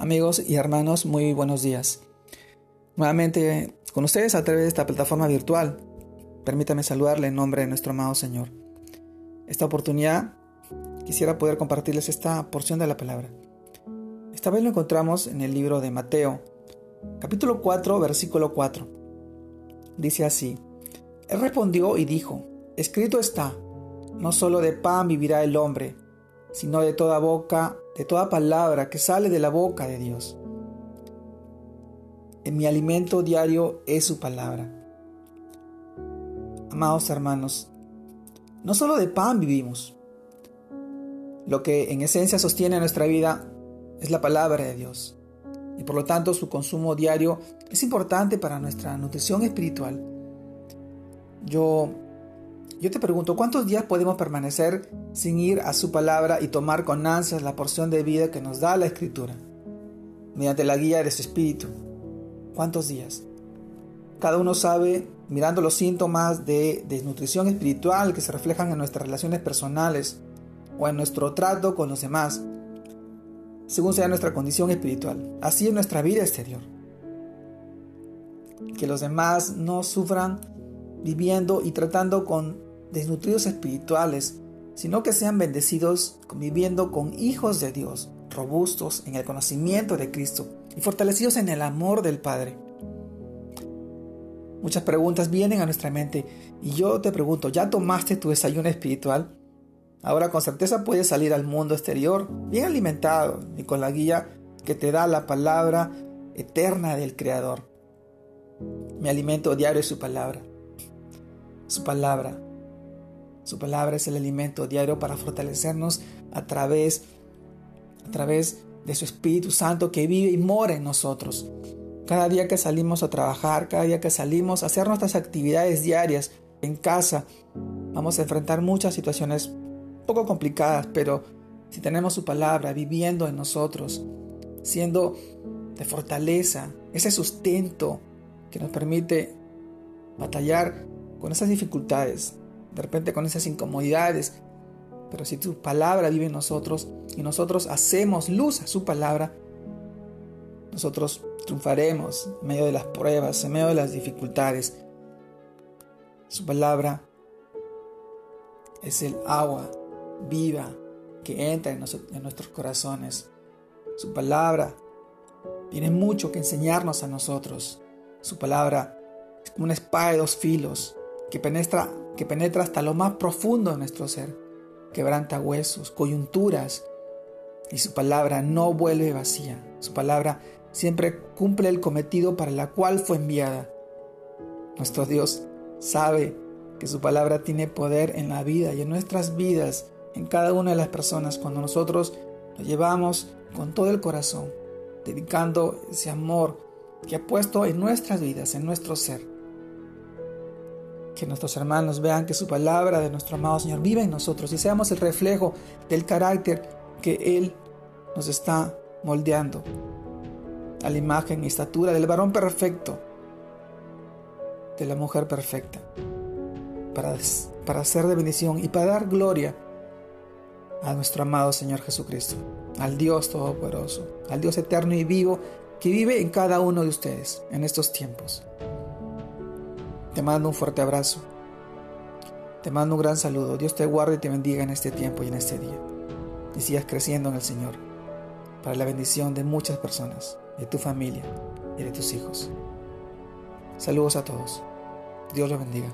Amigos y hermanos, muy buenos días. Nuevamente con ustedes a través de esta plataforma virtual. Permítame saludarle en nombre de nuestro amado Señor. Esta oportunidad quisiera poder compartirles esta porción de la palabra. Esta vez lo encontramos en el libro de Mateo, capítulo 4, versículo 4. Dice así, Él respondió y dijo, escrito está, no solo de pan vivirá el hombre, sino de toda boca, de toda palabra que sale de la boca de Dios. En mi alimento diario es su palabra. Amados hermanos, no solo de pan vivimos. Lo que en esencia sostiene nuestra vida es la palabra de Dios. Y por lo tanto su consumo diario es importante para nuestra nutrición espiritual. Yo yo te pregunto, ¿cuántos días podemos permanecer sin ir a su palabra y tomar con ansias la porción de vida que nos da la Escritura? Mediante la guía de su Espíritu. ¿Cuántos días? Cada uno sabe, mirando los síntomas de desnutrición espiritual que se reflejan en nuestras relaciones personales o en nuestro trato con los demás, según sea nuestra condición espiritual, así en nuestra vida exterior. Que los demás no sufran viviendo y tratando con desnutridos espirituales, sino que sean bendecidos conviviendo con hijos de Dios, robustos en el conocimiento de Cristo y fortalecidos en el amor del Padre. Muchas preguntas vienen a nuestra mente y yo te pregunto, ¿ya tomaste tu desayuno espiritual? Ahora con certeza puedes salir al mundo exterior bien alimentado y con la guía que te da la palabra eterna del Creador. Mi alimento diario es su palabra. Su palabra su palabra es el alimento diario para fortalecernos a través, a través de su Espíritu Santo que vive y mora en nosotros. Cada día que salimos a trabajar, cada día que salimos a hacer nuestras actividades diarias en casa, vamos a enfrentar muchas situaciones un poco complicadas, pero si tenemos su palabra viviendo en nosotros, siendo de fortaleza, ese sustento que nos permite batallar con esas dificultades, de repente con esas incomodidades. Pero si tu palabra vive en nosotros y nosotros hacemos luz a su palabra, nosotros triunfaremos en medio de las pruebas, en medio de las dificultades. Su palabra es el agua viva que entra en, en nuestros corazones. Su palabra tiene mucho que enseñarnos a nosotros. Su palabra es como una espada de dos filos que penetra que penetra hasta lo más profundo de nuestro ser, quebranta huesos, coyunturas, y su palabra no vuelve vacía. Su palabra siempre cumple el cometido para la cual fue enviada. Nuestro Dios sabe que su palabra tiene poder en la vida y en nuestras vidas, en cada una de las personas, cuando nosotros lo llevamos con todo el corazón, dedicando ese amor que ha puesto en nuestras vidas, en nuestro ser que nuestros hermanos vean que su palabra de nuestro amado Señor vive en nosotros y seamos el reflejo del carácter que Él nos está moldeando a la imagen y estatura del varón perfecto, de la mujer perfecta, para, para ser de bendición y para dar gloria a nuestro amado Señor Jesucristo, al Dios Todopoderoso, al Dios eterno y vivo que vive en cada uno de ustedes en estos tiempos. Te mando un fuerte abrazo. Te mando un gran saludo. Dios te guarde y te bendiga en este tiempo y en este día. Y sigas creciendo en el Señor para la bendición de muchas personas, de tu familia y de tus hijos. Saludos a todos. Dios los bendiga.